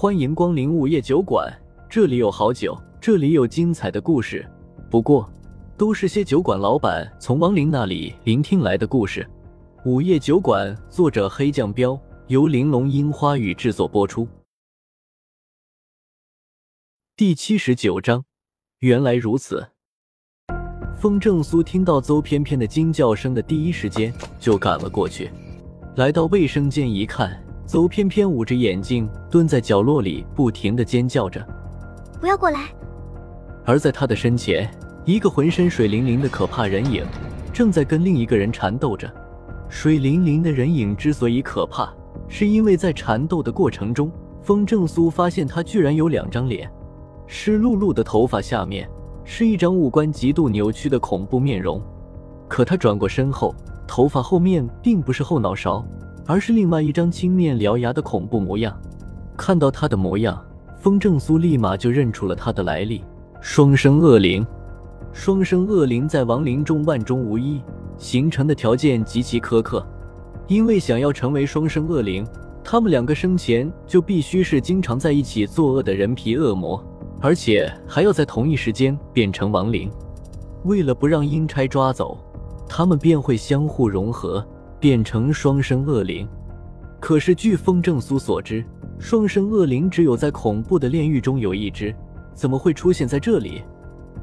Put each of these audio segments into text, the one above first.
欢迎光临午夜酒馆，这里有好酒，这里有精彩的故事。不过，都是些酒馆老板从亡灵那里聆听来的故事。午夜酒馆，作者黑酱标，由玲珑樱花雨制作播出。第七十九章，原来如此。风正苏听到邹翩翩的惊叫声的第一时间就赶了过去，来到卫生间一看，邹翩翩捂着眼睛蹲在角落里，不停的尖叫着：“不要过来！”而在他的身前，一个浑身水灵灵的可怕人影正在跟另一个人缠斗着。水灵灵的人影之所以可怕，是因为在缠斗的过程中，风正苏发现他居然有两张脸，湿漉漉的头发下面。是一张五官极度扭曲的恐怖面容，可他转过身后，头发后面并不是后脑勺，而是另外一张青面獠牙的恐怖模样。看到他的模样，风正苏立马就认出了他的来历——双生恶灵。双生恶灵在亡灵中万中无一，形成的条件极其苛刻，因为想要成为双生恶灵，他们两个生前就必须是经常在一起作恶的人皮恶魔。而且还要在同一时间变成亡灵，为了不让阴差抓走，他们便会相互融合，变成双生恶灵。可是据风正苏所知，双生恶灵只有在恐怖的炼狱中有一只，怎么会出现在这里？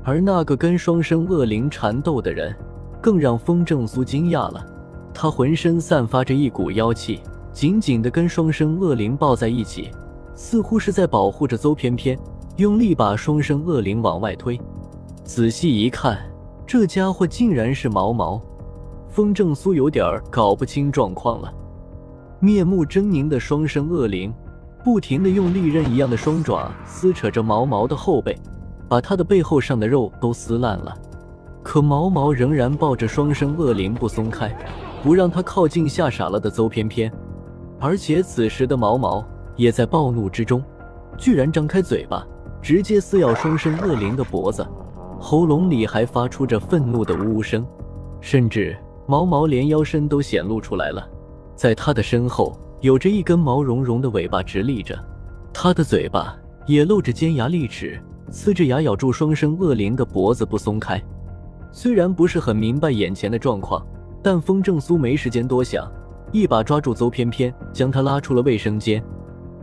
而那个跟双生恶灵缠斗的人，更让风正苏惊讶了。他浑身散发着一股妖气，紧紧地跟双生恶灵抱在一起，似乎是在保护着邹翩翩。用力把双生恶灵往外推，仔细一看，这家伙竟然是毛毛。风正苏有点搞不清状况了。面目狰狞的双生恶灵，不停的用利刃一样的双爪撕扯着毛毛的后背，把他的背后上的肉都撕烂了。可毛毛仍然抱着双生恶灵不松开，不让他靠近吓傻了的邹翩翩。而且此时的毛毛也在暴怒之中，居然张开嘴巴。直接撕咬双生恶灵的脖子，喉咙里还发出着愤怒的呜呜声，甚至毛毛连腰身都显露出来了。在他的身后，有着一根毛茸茸的尾巴直立着，他的嘴巴也露着尖牙利齿，呲着牙咬住双生恶灵的脖子不松开。虽然不是很明白眼前的状况，但风正苏没时间多想，一把抓住邹翩翩，将他拉出了卫生间，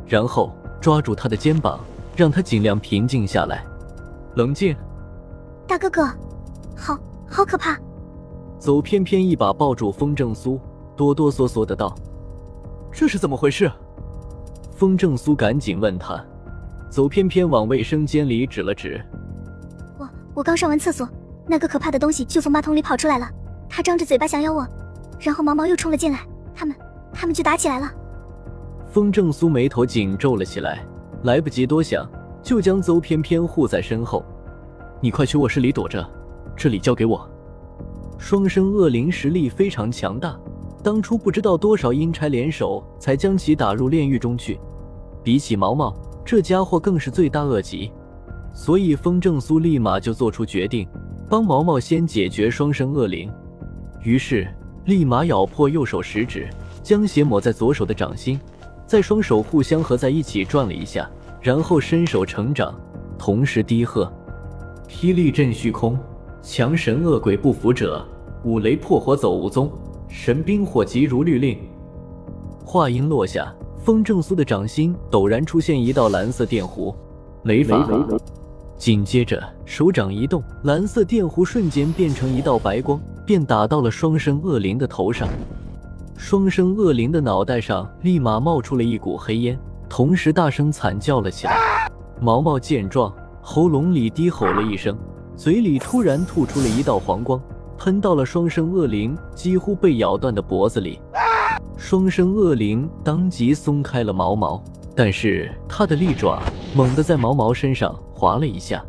然后抓住他的肩膀。让他尽量平静下来，冷静。大哥哥，好好可怕！邹翩翩一把抱住风正苏，哆哆嗦嗦的道：“这是怎么回事？”风正苏赶紧问他。邹翩翩往卫生间里指了指：“我我刚上完厕所，那个可怕的东西就从马桶里跑出来了，他张着嘴巴想咬我，然后毛毛又冲了进来，他们他们就打起来了。”风正苏眉头紧皱了起来。来不及多想，就将邹翩翩护在身后。你快去卧室里躲着，这里交给我。双生恶灵实力非常强大，当初不知道多少阴差联手才将其打入炼狱中去。比起毛毛，这家伙更是罪大恶极。所以风正苏立马就做出决定，帮毛毛先解决双生恶灵。于是立马咬破右手食指，将血抹在左手的掌心。在双手互相合在一起转了一下，然后伸手成掌，同时低喝：“霹雳震虚空，强神恶鬼不服者，五雷破火走无踪，神兵火急如律令。”话音落下，风正苏的掌心陡然出现一道蓝色电弧，雷法。紧接着手掌一动，蓝色电弧瞬间变成一道白光，便打到了双生恶灵的头上。双生恶灵的脑袋上立马冒出了一股黑烟，同时大声惨叫了起来。毛毛见状，喉咙里低吼了一声，嘴里突然吐出了一道黄光，喷到了双生恶灵几乎被咬断的脖子里。双生恶灵当即松开了毛毛，但是他的利爪猛地在毛毛身上划了一下，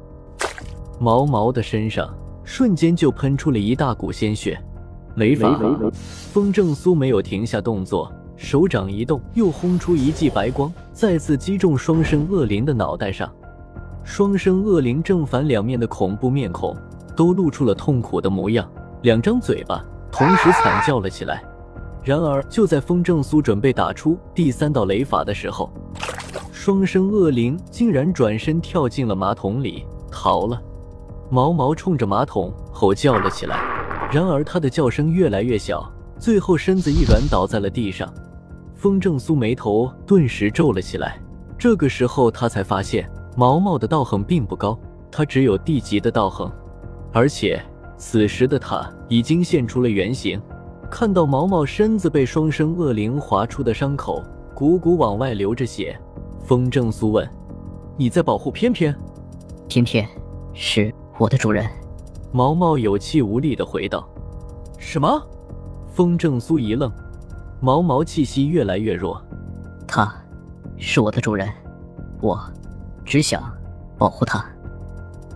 毛毛的身上瞬间就喷出了一大股鲜血。雷法，风正苏没有停下动作，手掌一动，又轰出一记白光，再次击中双生恶灵的脑袋上。双生恶灵正反两面的恐怖面孔都露出了痛苦的模样，两张嘴巴同时惨叫了起来。然而，就在风正苏准备打出第三道雷法的时候，双生恶灵竟然转身跳进了马桶里逃了。毛毛冲着马桶吼叫了起来，然而他的叫声越来越小，最后身子一软倒在了地上。风正苏眉头顿时皱了起来。这个时候他才发现毛毛的道行并不高，他只有地级的道行，而且此时的他已经现出了原形。看到毛毛身子被双生恶灵划出的伤口，汩汩往外流着血。风正苏问：“你在保护翩翩？”翩翩是我的主人。毛毛有气无力的回道：“什么？”风正苏一愣，毛毛气息越来越弱。他，是我的主人，我只想保护他。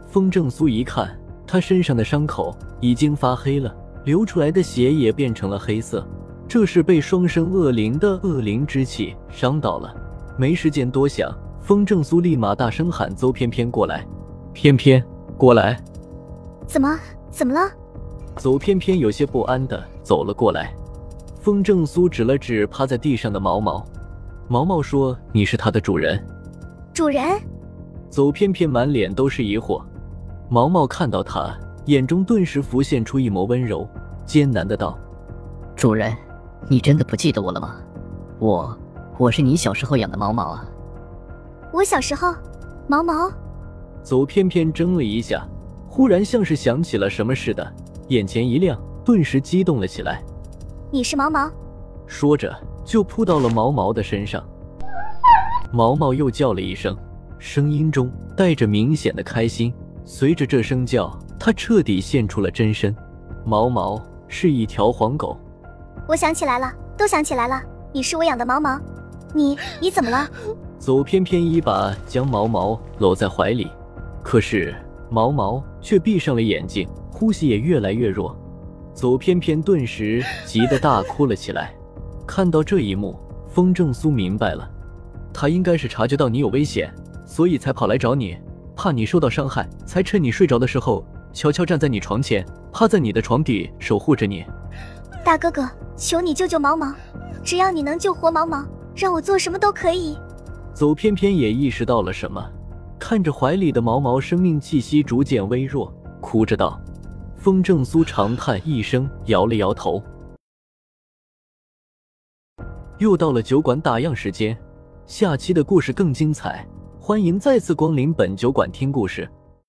风正苏一看，他身上的伤口已经发黑了，流出来的血也变成了黑色，这是被双生恶灵的恶灵之气伤到了。没时间多想，风正苏立马大声喊：“邹翩翩过来！翩翩过来！”怎么？怎么了？邹翩翩有些不安的走了过来。风正苏指了指趴在地上的毛毛，毛毛说：“你是它的主人。”主人。邹翩翩满脸都是疑惑。毛毛看到他，眼中顿时浮现出一抹温柔，艰难的道：“主人，你真的不记得我了吗？我……”我是你小时候养的毛毛啊！我小时候，毛毛。邹翩翩怔了一下，忽然像是想起了什么似的，眼前一亮，顿时激动了起来。你是毛毛？说着就扑到了毛毛的身上。毛毛又叫了一声，声音中带着明显的开心。随着这声叫，他彻底现出了真身。毛毛是一条黄狗。我想起来了，都想起来了，你是我养的毛毛。你你怎么了？左偏偏一把将毛毛搂在怀里，可是毛毛却闭上了眼睛，呼吸也越来越弱。左偏偏顿时急得大哭了起来。看到这一幕，风正苏明白了，他应该是察觉到你有危险，所以才跑来找你，怕你受到伤害，才趁你睡着的时候悄悄站在你床前，趴在你的床底守护着你。大哥哥，求你救救毛毛，只要你能救活毛毛。让我做什么都可以。走，偏偏也意识到了什么，看着怀里的毛毛，生命气息逐渐微弱，哭着道：“风正苏长叹一声，摇了摇头。”又到了酒馆打烊时间，下期的故事更精彩，欢迎再次光临本酒馆听故事。